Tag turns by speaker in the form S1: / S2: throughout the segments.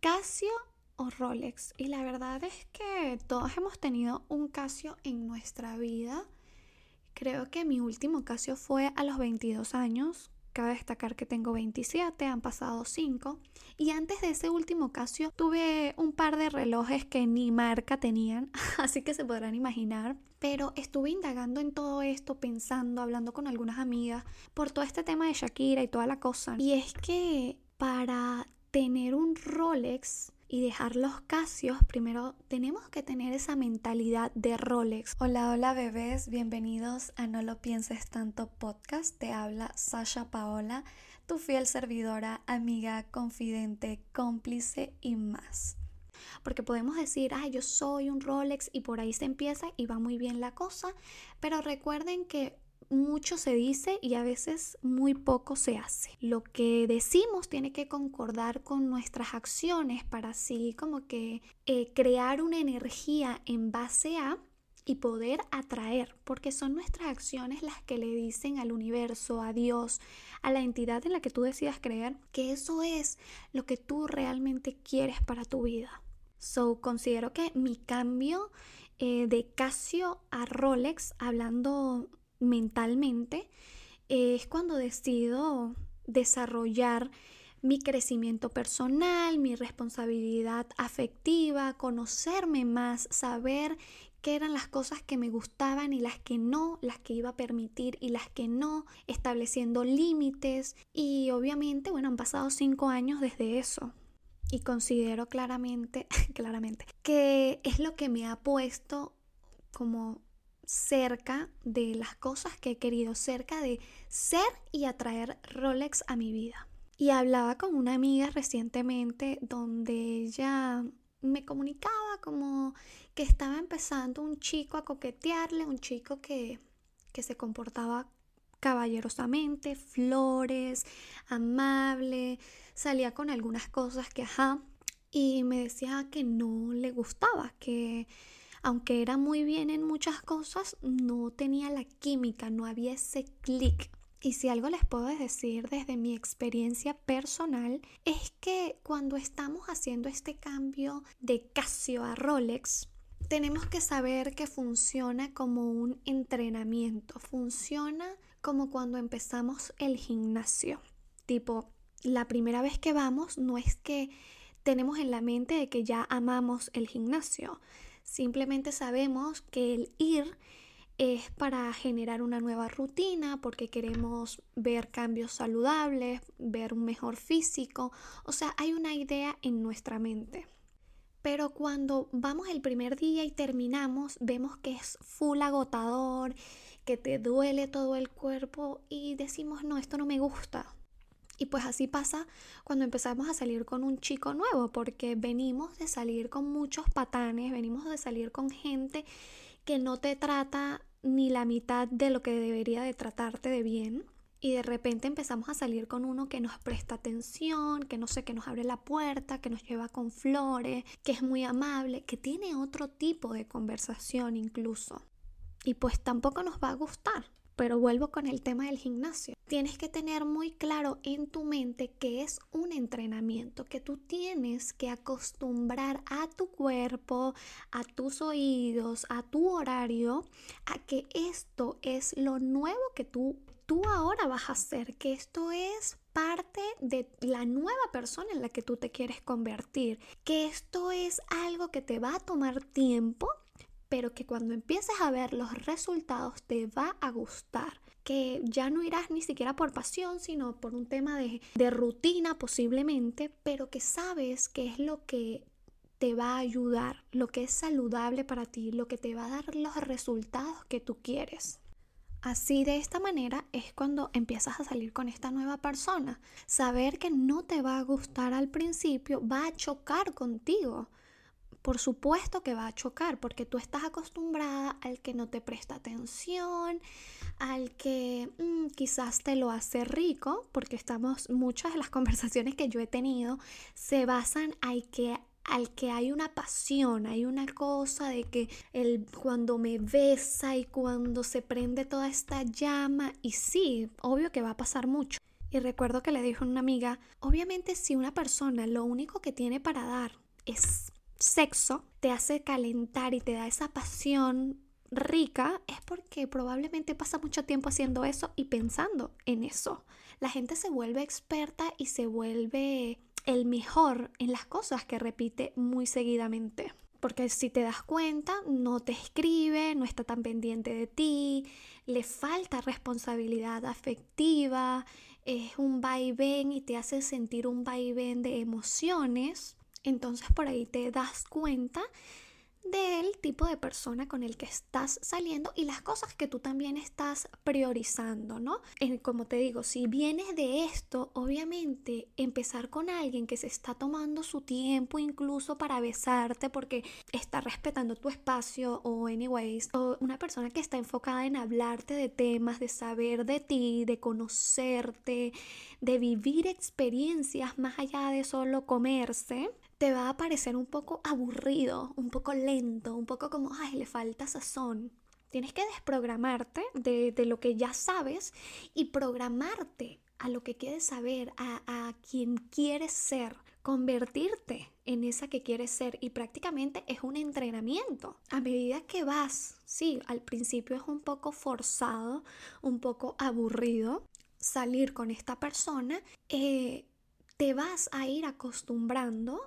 S1: Casio o Rolex. Y la verdad es que todos hemos tenido un Casio en nuestra vida. Creo que mi último Casio fue a los 22 años. Cabe destacar que tengo 27, han pasado 5. Y antes de ese último Casio tuve un par de relojes que ni marca tenían, así que se podrán imaginar. Pero estuve indagando en todo esto, pensando, hablando con algunas amigas por todo este tema de Shakira y toda la cosa. Y es que para tener un Rolex y dejar los casios, primero tenemos que tener esa mentalidad de Rolex. Hola, hola bebés, bienvenidos a No lo pienses tanto podcast. Te habla Sasha Paola, tu fiel servidora, amiga, confidente, cómplice y más. Porque podemos decir, ah, yo soy un Rolex y por ahí se empieza y va muy bien la cosa, pero recuerden que mucho se dice y a veces muy poco se hace. Lo que decimos tiene que concordar con nuestras acciones para así como que eh, crear una energía en base a y poder atraer, porque son nuestras acciones las que le dicen al universo, a Dios, a la entidad en la que tú decidas creer, que eso es lo que tú realmente quieres para tu vida. So, considero que mi cambio eh, de Casio a Rolex, hablando mentalmente, es cuando decido desarrollar mi crecimiento personal, mi responsabilidad afectiva, conocerme más, saber qué eran las cosas que me gustaban y las que no, las que iba a permitir y las que no, estableciendo límites y obviamente, bueno, han pasado cinco años desde eso. Y considero claramente, claramente, que es lo que me ha puesto como cerca de las cosas que he querido, cerca de ser y atraer Rolex a mi vida. Y hablaba con una amiga recientemente donde ella me comunicaba como que estaba empezando un chico a coquetearle, un chico que, que se comportaba caballerosamente, flores, amable, salía con algunas cosas que, ajá, y me decía que no le gustaba, que aunque era muy bien en muchas cosas, no tenía la química, no había ese clic. Y si algo les puedo decir desde mi experiencia personal es que cuando estamos haciendo este cambio de Casio a Rolex, tenemos que saber que funciona como un entrenamiento, funciona como cuando empezamos el gimnasio. Tipo, la primera vez que vamos no es que tenemos en la mente de que ya amamos el gimnasio, Simplemente sabemos que el ir es para generar una nueva rutina, porque queremos ver cambios saludables, ver un mejor físico. O sea, hay una idea en nuestra mente. Pero cuando vamos el primer día y terminamos, vemos que es full agotador, que te duele todo el cuerpo y decimos, no, esto no me gusta. Y pues así pasa cuando empezamos a salir con un chico nuevo, porque venimos de salir con muchos patanes, venimos de salir con gente que no te trata ni la mitad de lo que debería de tratarte de bien. Y de repente empezamos a salir con uno que nos presta atención, que no sé, que nos abre la puerta, que nos lleva con flores, que es muy amable, que tiene otro tipo de conversación incluso. Y pues tampoco nos va a gustar. Pero vuelvo con el tema del gimnasio. Tienes que tener muy claro en tu mente que es un entrenamiento, que tú tienes que acostumbrar a tu cuerpo, a tus oídos, a tu horario, a que esto es lo nuevo que tú, tú ahora vas a hacer, que esto es parte de la nueva persona en la que tú te quieres convertir, que esto es algo que te va a tomar tiempo pero que cuando empieces a ver los resultados te va a gustar, que ya no irás ni siquiera por pasión, sino por un tema de, de rutina posiblemente, pero que sabes que es lo que te va a ayudar, lo que es saludable para ti, lo que te va a dar los resultados que tú quieres. Así de esta manera es cuando empiezas a salir con esta nueva persona. Saber que no te va a gustar al principio va a chocar contigo por supuesto que va a chocar porque tú estás acostumbrada al que no te presta atención, al que mm, quizás te lo hace rico, porque estamos, muchas de las conversaciones que yo he tenido se basan al que al que hay una pasión, hay una cosa de que el, cuando me besa y cuando se prende toda esta llama, y sí, obvio que va a pasar mucho. Y recuerdo que le dijo a una amiga, obviamente si una persona lo único que tiene para dar es sexo, te hace calentar y te da esa pasión rica, es porque probablemente pasa mucho tiempo haciendo eso y pensando en eso. La gente se vuelve experta y se vuelve el mejor en las cosas que repite muy seguidamente. Porque si te das cuenta, no te escribe, no está tan pendiente de ti, le falta responsabilidad afectiva, es un vaivén y te hace sentir un vaivén de emociones. Entonces por ahí te das cuenta del tipo de persona con el que estás saliendo y las cosas que tú también estás priorizando, ¿no? como te digo, si vienes de esto, obviamente empezar con alguien que se está tomando su tiempo incluso para besarte porque está respetando tu espacio o anyways, o una persona que está enfocada en hablarte de temas, de saber de ti, de conocerte, de vivir experiencias más allá de solo comerse, te va a parecer un poco aburrido, un poco lento, un poco como, ay, le falta sazón. Tienes que desprogramarte de, lo que ya sabes y programarte a lo que quieres saber, a, a quien quieres ser, convertirte en esa que quieres ser y prácticamente es un entrenamiento. A medida que vas, sí, al principio es un poco forzado, un poco aburrido salir con esta persona, eh, te vas a ir acostumbrando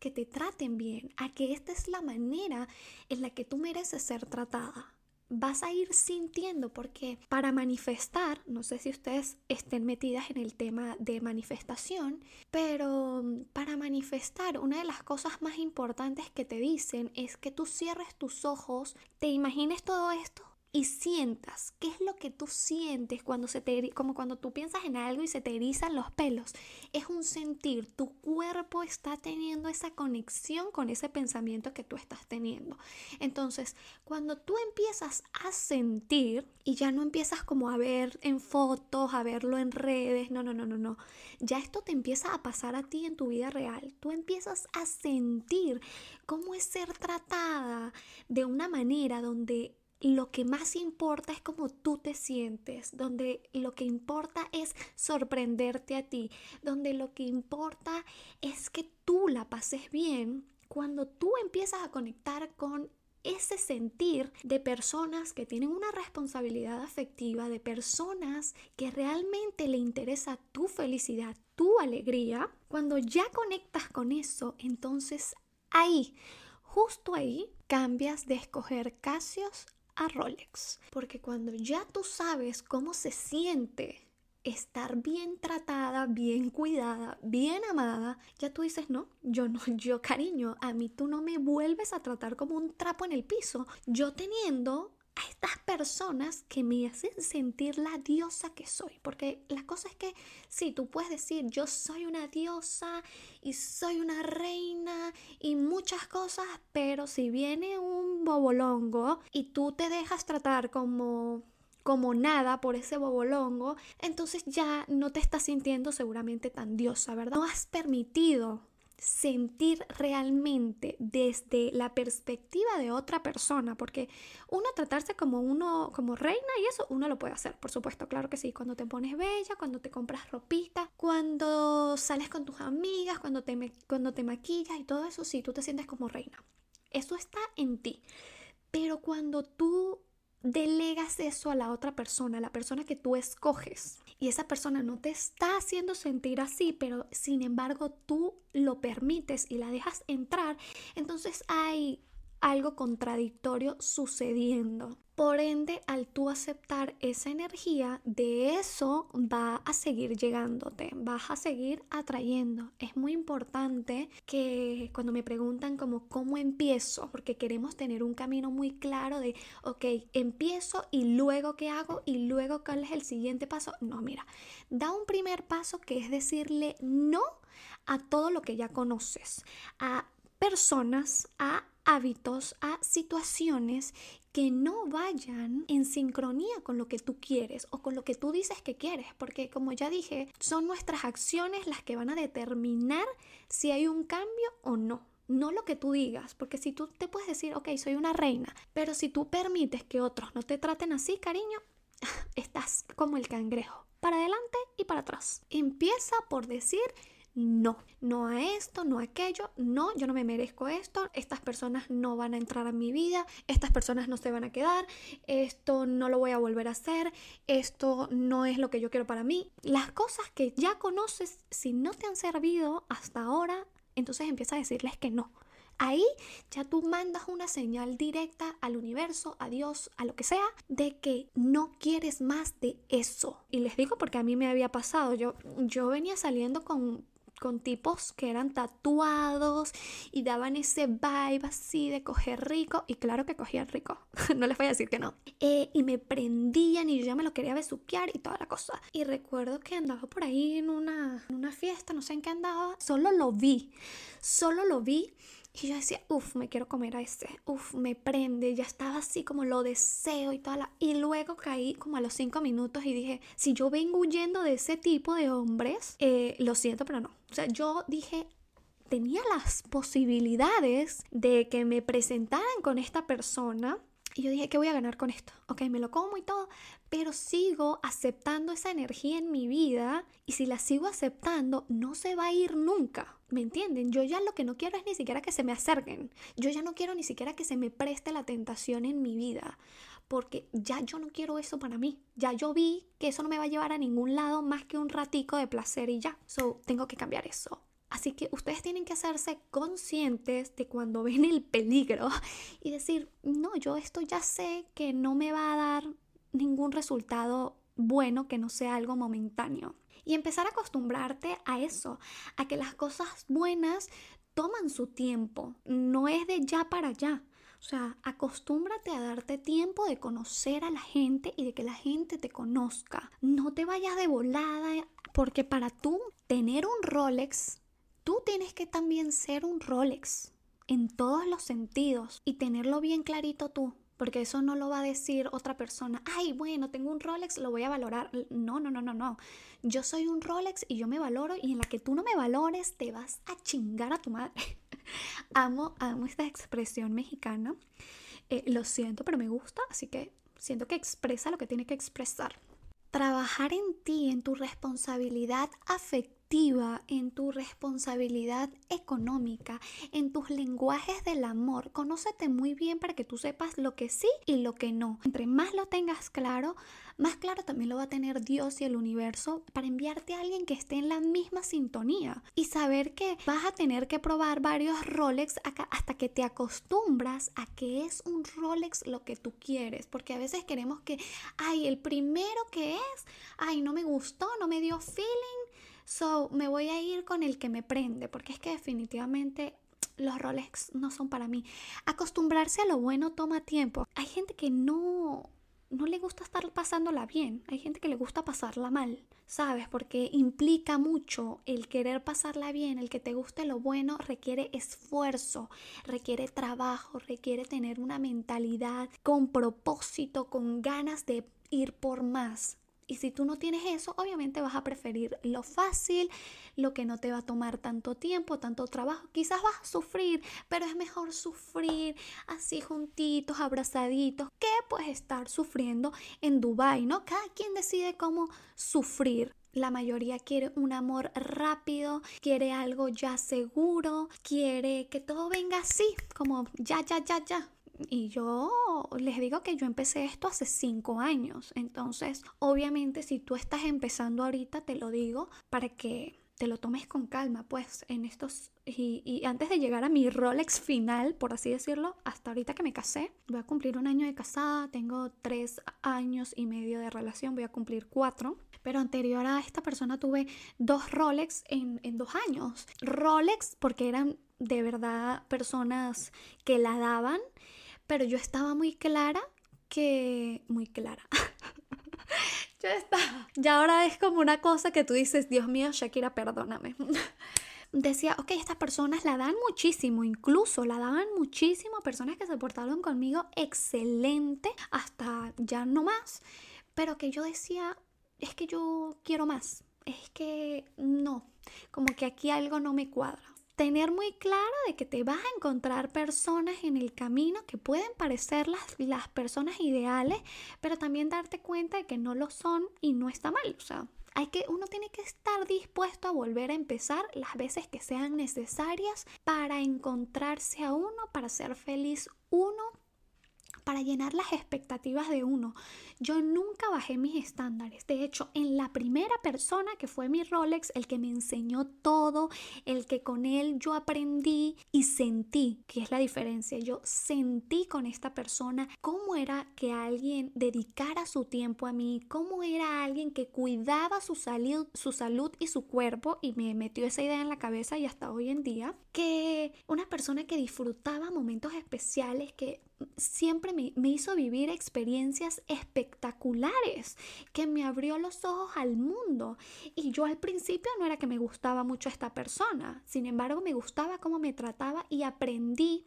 S1: que te traten bien, a que esta es la manera en la que tú mereces ser tratada. Vas a ir sintiendo porque para manifestar, no sé si ustedes estén metidas en el tema de manifestación, pero para manifestar una de las cosas más importantes que te dicen es que tú cierres tus ojos, te imagines todo esto y sientas qué es lo que tú sientes cuando se te como cuando tú piensas en algo y se te erizan los pelos. Es un sentir tu cuerpo está teniendo esa conexión con ese pensamiento que tú estás teniendo. Entonces cuando tú empiezas a sentir y ya no empiezas como a ver en fotos a verlo en redes no no no no no ya esto te empieza a pasar a ti en tu vida real. Tú empiezas a sentir cómo es ser tratada de una manera donde lo que más importa es cómo tú te sientes, donde lo que importa es sorprenderte a ti, donde lo que importa es que tú la pases bien. Cuando tú empiezas a conectar con ese sentir de personas que tienen una responsabilidad afectiva, de personas que realmente le interesa tu felicidad, tu alegría, cuando ya conectas con eso, entonces ahí, justo ahí, cambias de escoger Casios a Rolex. Porque cuando ya tú sabes cómo se siente estar bien tratada, bien cuidada, bien amada, ya tú dices, no, yo no, yo cariño, a mí tú no me vuelves a tratar como un trapo en el piso. Yo teniendo a estas personas que me hacen sentir la diosa que soy. Porque la cosa es que sí, tú puedes decir yo soy una diosa y soy una reina y muchas cosas, pero si viene un bobolongo y tú te dejas tratar como como nada por ese bobolongo, entonces ya no te estás sintiendo seguramente tan diosa, ¿verdad? No has permitido sentir realmente desde la perspectiva de otra persona, porque uno tratarse como uno, como reina y eso uno lo puede hacer, por supuesto, claro que sí, cuando te pones bella, cuando te compras ropita, cuando sales con tus amigas, cuando te, cuando te maquillas y todo eso, sí, tú te sientes como reina. Eso está en ti. Pero cuando tú delegas eso a la otra persona, a la persona que tú escoges. Y esa persona no te está haciendo sentir así, pero sin embargo tú lo permites y la dejas entrar. Entonces hay algo contradictorio sucediendo. Por ende, al tú aceptar esa energía, de eso va a seguir llegándote, vas a seguir atrayendo. Es muy importante que cuando me preguntan como cómo empiezo, porque queremos tener un camino muy claro de, ok, empiezo y luego qué hago y luego cuál es el siguiente paso. No, mira, da un primer paso que es decirle no a todo lo que ya conoces, a personas, a hábitos, a situaciones que no vayan en sincronía con lo que tú quieres o con lo que tú dices que quieres, porque como ya dije, son nuestras acciones las que van a determinar si hay un cambio o no. No lo que tú digas, porque si tú te puedes decir, ok, soy una reina, pero si tú permites que otros no te traten así, cariño, estás como el cangrejo para adelante y para atrás. Empieza por decir no, no a esto, no a aquello, no, yo no me merezco esto, estas personas no van a entrar a mi vida, estas personas no se van a quedar, esto no lo voy a volver a hacer, esto no es lo que yo quiero para mí. Las cosas que ya conoces, si no te han servido hasta ahora, entonces empieza a decirles que no. Ahí ya tú mandas una señal directa al universo, a Dios, a lo que sea, de que no quieres más de eso. Y les digo porque a mí me había pasado, yo, yo venía saliendo con con tipos que eran tatuados y daban ese vibe así de coger rico. Y claro que cogía rico, no les voy a decir que no. Eh, y me prendían y yo ya me lo quería besuquear y toda la cosa. Y recuerdo que andaba por ahí en una, en una fiesta, no sé en qué andaba, solo lo vi, solo lo vi y yo decía, uff, me quiero comer a este, uff, me prende, ya estaba así como lo deseo y toda la... Y luego caí como a los cinco minutos y dije, si yo vengo huyendo de ese tipo de hombres, eh, lo siento, pero no. O sea, yo dije, tenía las posibilidades de que me presentaran con esta persona. Y yo dije, ¿qué voy a ganar con esto? Ok, me lo como y todo, pero sigo aceptando esa energía en mi vida y si la sigo aceptando, no se va a ir nunca. ¿Me entienden? Yo ya lo que no quiero es ni siquiera que se me acerquen. Yo ya no quiero ni siquiera que se me preste la tentación en mi vida. Porque ya yo no quiero eso para mí. Ya yo vi que eso no me va a llevar a ningún lado más que un ratico de placer y ya. So, tengo que cambiar eso. Así que ustedes tienen que hacerse conscientes de cuando ven el peligro y decir, no, yo esto ya sé que no me va a dar ningún resultado bueno que no sea algo momentáneo y empezar a acostumbrarte a eso, a que las cosas buenas toman su tiempo, no es de ya para allá. O sea, acostúmbrate a darte tiempo de conocer a la gente y de que la gente te conozca. No te vayas de volada, porque para tú tener un Rolex, tú tienes que también ser un Rolex en todos los sentidos y tenerlo bien clarito tú porque eso no lo va a decir otra persona, ay, bueno, tengo un Rolex, lo voy a valorar. No, no, no, no, no. Yo soy un Rolex y yo me valoro y en la que tú no me valores te vas a chingar a tu madre. amo, amo esta expresión mexicana. Eh, lo siento, pero me gusta, así que siento que expresa lo que tiene que expresar. Trabajar en ti, en tu responsabilidad afectiva en tu responsabilidad económica, en tus lenguajes del amor. Conócete muy bien para que tú sepas lo que sí y lo que no. Entre más lo tengas claro, más claro también lo va a tener Dios y el universo para enviarte a alguien que esté en la misma sintonía y saber que vas a tener que probar varios Rolex hasta que te acostumbras a que es un Rolex lo que tú quieres, porque a veces queremos que, ay, el primero que es, ay, no me gustó, no me dio feeling, So, me voy a ir con el que me prende, porque es que definitivamente los Rolex no son para mí. Acostumbrarse a lo bueno toma tiempo. Hay gente que no no le gusta estar pasándola bien, hay gente que le gusta pasarla mal, ¿sabes? Porque implica mucho el querer pasarla bien, el que te guste lo bueno requiere esfuerzo, requiere trabajo, requiere tener una mentalidad con propósito, con ganas de ir por más. Y si tú no tienes eso, obviamente vas a preferir lo fácil, lo que no te va a tomar tanto tiempo, tanto trabajo. Quizás vas a sufrir, pero es mejor sufrir así juntitos, abrazaditos, que pues estar sufriendo en Dubai, ¿no? Cada quien decide cómo sufrir. La mayoría quiere un amor rápido, quiere algo ya seguro, quiere que todo venga así, como ya, ya, ya, ya. Y yo les digo que yo empecé esto hace cinco años. Entonces, obviamente, si tú estás empezando ahorita, te lo digo para que te lo tomes con calma, pues en estos... Y, antes de llegar a mi Rolex final, por así decirlo, hasta ahorita que me casé, voy a cumplir un año de casada, tengo tres años y medio de relación, voy a cumplir cuatro. Pero anterior a esta persona tuve dos Rolex en, en dos años. Rolex porque eran de verdad personas que la daban pero yo estaba muy clara que... Muy clara. yo estaba... Ya ahora es como una cosa que tú dices, Dios mío, Shakira, perdóname. Decía, ok, estas personas la dan muchísimo, incluso la daban muchísimo, personas que se portaron conmigo excelente, hasta ya no más, pero que yo decía, es que yo quiero más, es que no, como que aquí algo no me cuadra. Tener muy claro de que te vas a encontrar personas en el camino que pueden parecer las, las personas ideales, pero también darte cuenta de que no lo son y no está mal. O sea, hay que, uno tiene que estar dispuesto a volver a empezar las veces que sean necesarias para encontrarse a uno, para ser feliz uno para llenar las expectativas de uno. Yo nunca bajé mis estándares. De hecho, en la primera persona que fue mi Rolex, el que me enseñó todo, el que con él yo aprendí y sentí, que es la diferencia, yo sentí con esta persona cómo era que alguien dedicara su tiempo a mí, cómo era alguien que cuidaba su salud, su salud y su cuerpo y me metió esa idea en la cabeza y hasta hoy en día, que una persona que disfrutaba momentos especiales, que siempre me, hizo vivir experiencias espectaculares, que me abrió los ojos al mundo. Y yo al principio no era que me gustaba mucho esta persona, sin embargo me gustaba cómo me trataba y aprendí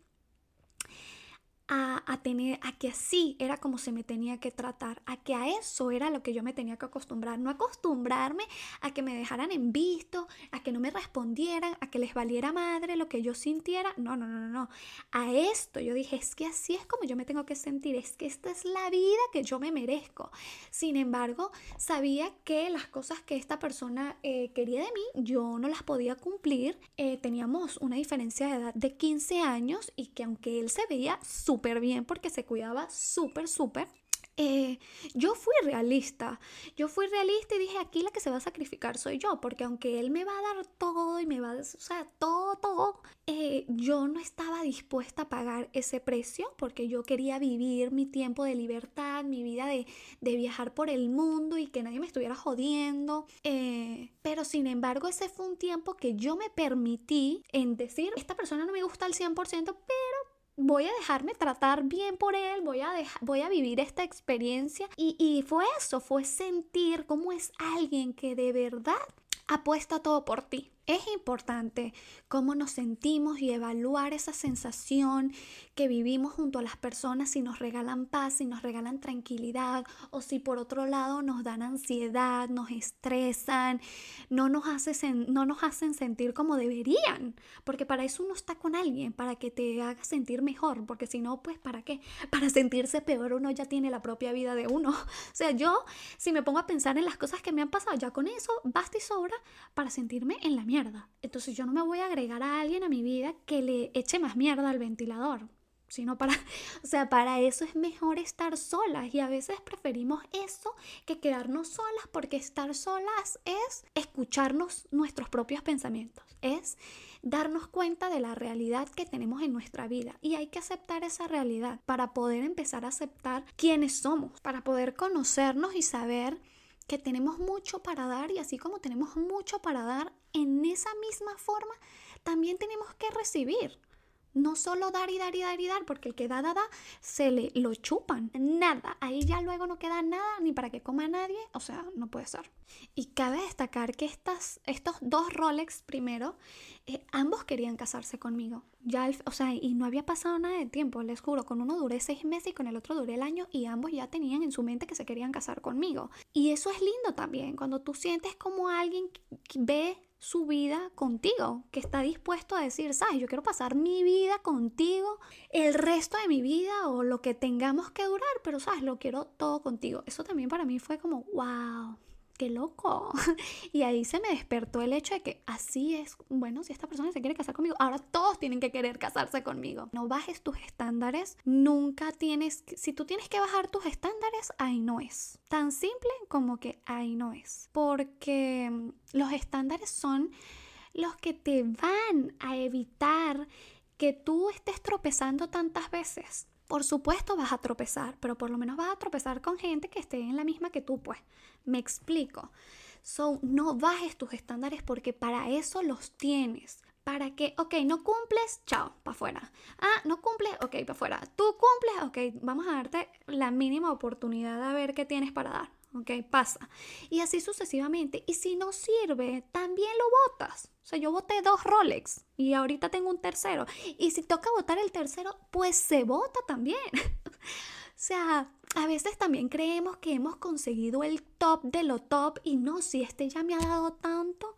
S1: a, tener, a que así era como se me tenía que tratar, a que a eso era lo que yo me tenía que acostumbrar, no acostumbrarme a que me dejaran en visto, a que no me respondieran, a que les valiera madre lo que yo sintiera, no, no, no, no, a esto yo dije, es que así es como yo me tengo que sentir, es que esta es la vida que yo me merezco. Sin embargo, sabía que las cosas que esta persona eh, quería de mí, yo no las podía cumplir, eh, teníamos una diferencia de edad de 15 años y que aunque él se veía bien porque se cuidaba súper, súper. Eh, yo fui realista, yo fui realista y dije, aquí la que se va a sacrificar soy yo, porque aunque él me va a dar todo y me va a, o sea, todo, todo, eh, yo no estaba dispuesta a pagar ese precio porque yo quería vivir mi tiempo de libertad, mi vida de, de viajar por el mundo y que nadie me estuviera jodiendo. Eh, pero sin embargo, ese fue un tiempo que yo me permití en decir, esta persona no me gusta al 100%, pero voy a dejarme tratar bien por él, voy a, voy a vivir esta experiencia. Y, y fue eso, fue sentir cómo es alguien que de verdad apuesta todo por ti. Es importante cómo nos sentimos y evaluar esa sensación que vivimos junto a las personas si nos regalan paz, si nos regalan tranquilidad o si por otro lado nos dan ansiedad, nos estresan, no nos, no nos hacen sentir como deberían, porque para eso uno está con alguien, para que te haga sentir mejor, porque si no, pues ¿para qué? Para sentirse peor uno ya tiene la propia vida de uno. O sea, yo si me pongo a pensar en las cosas que me han pasado, ya con eso basta y sobra para sentirme en la mierda. Entonces yo no me voy a agregar a alguien a mi vida que le eche más mierda al ventilador. Sino para, o sea, para eso es mejor estar solas y a veces preferimos eso que quedarnos solas porque estar solas es escucharnos nuestros propios pensamientos, es darnos cuenta de la realidad que tenemos en nuestra vida y hay que aceptar esa realidad para poder empezar a aceptar quiénes somos, para poder conocernos y saber que tenemos mucho para dar y así como tenemos mucho para dar, en esa misma forma también tenemos que recibir. No solo dar y dar y dar y dar, porque el que da, da, da, se le lo chupan. Nada. Ahí ya luego no queda nada ni para que coma nadie. O sea, no puede ser. Y cabe destacar que estas, estos dos Rolex primero, eh, ambos querían casarse conmigo. Ya, o sea, y no había pasado nada de tiempo, les juro. Con uno duré seis meses y con el otro duré el año y ambos ya tenían en su mente que se querían casar conmigo. Y eso es lindo también, cuando tú sientes como alguien ve su vida contigo, que está dispuesto a decir, sabes, yo quiero pasar mi vida contigo, el resto de mi vida o lo que tengamos que durar, pero sabes, lo quiero todo contigo. Eso también para mí fue como, wow, qué loco. Y ahí se me despertó el hecho de que así es, bueno, si esta persona se quiere casar conmigo, ahora todos tienen que querer casarse conmigo. No bajes tus estándares, nunca tienes, si tú tienes que bajar tus estándares, ahí no es. Tan simple como que ahí no es. Porque mm, los estándares son los que te van a evitar que tú estés tropezando tantas veces. Por supuesto vas a tropezar, pero por lo menos vas a tropezar con gente que esté en la misma que tú, pues. Me explico. So, no bajes tus estándares porque para eso los tienes. Para que, ok, no cumples, chao, para afuera. Ah, no cumples, ok, para afuera. Tú cumples, ok, vamos a darte la mínima oportunidad de ver qué tienes para dar. Ok, pasa. Y así sucesivamente. Y si no sirve, también lo votas. O sea, yo voté dos Rolex y ahorita tengo un tercero. Y si toca votar el tercero, pues se vota también. sea, a veces también creemos que hemos conseguido el top de lo top y no, si este ya me ha dado tanto,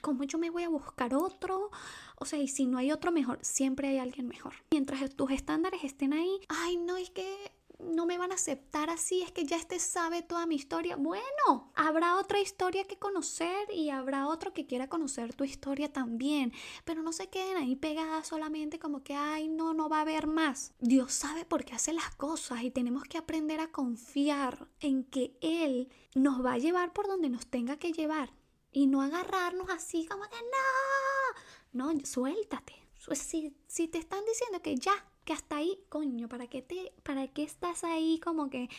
S1: ¿cómo yo me voy a buscar otro? O sea, y si no hay otro mejor, siempre hay alguien mejor. Mientras tus estándares estén ahí, ay, no, es que no me van a aceptar así, es que ya este sabe toda mi historia. Bueno, habrá otra historia que conocer y habrá otro que quiera conocer tu historia también, pero no se queden ahí pegadas solamente como que, ay, no, no va a haber más. Dios sabe por qué hace las cosas y tenemos que aprender a confiar en que Él nos va a llevar por donde nos tenga que llevar y no agarrarnos así como que no, no, suéltate. Si, si te están diciendo que ya, que hasta ahí, coño, ¿para qué, te, ¿para qué estás ahí como que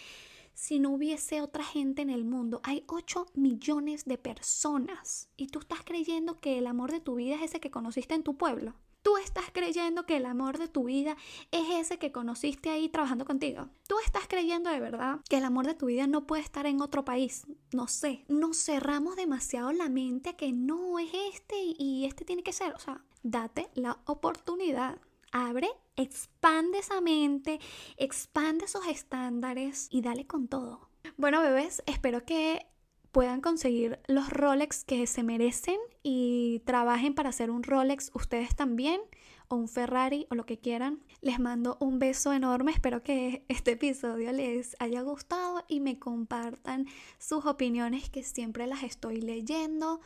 S1: si no hubiese otra gente en el mundo? Hay 8 millones de personas y tú estás creyendo que el amor de tu vida es ese que conociste en tu pueblo. Tú estás creyendo que el amor de tu vida es ese que conociste ahí trabajando contigo. Tú estás creyendo de verdad que el amor de tu vida no puede estar en otro país. No sé. Nos cerramos demasiado la mente que no es este y este tiene que ser. O sea, date la oportunidad. Abre expande esa mente, expande esos estándares y dale con todo. Bueno, bebés, espero que puedan conseguir los Rolex que se merecen y trabajen para hacer un Rolex ustedes también o un Ferrari o lo que quieran. Les mando un beso enorme, espero que este episodio les haya gustado y me compartan sus opiniones que siempre las estoy leyendo.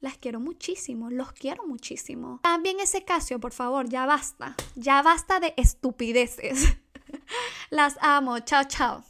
S1: Las quiero muchísimo, los quiero muchísimo. También ese Casio, por favor, ya basta. Ya basta de estupideces. Las amo. Chao, chao.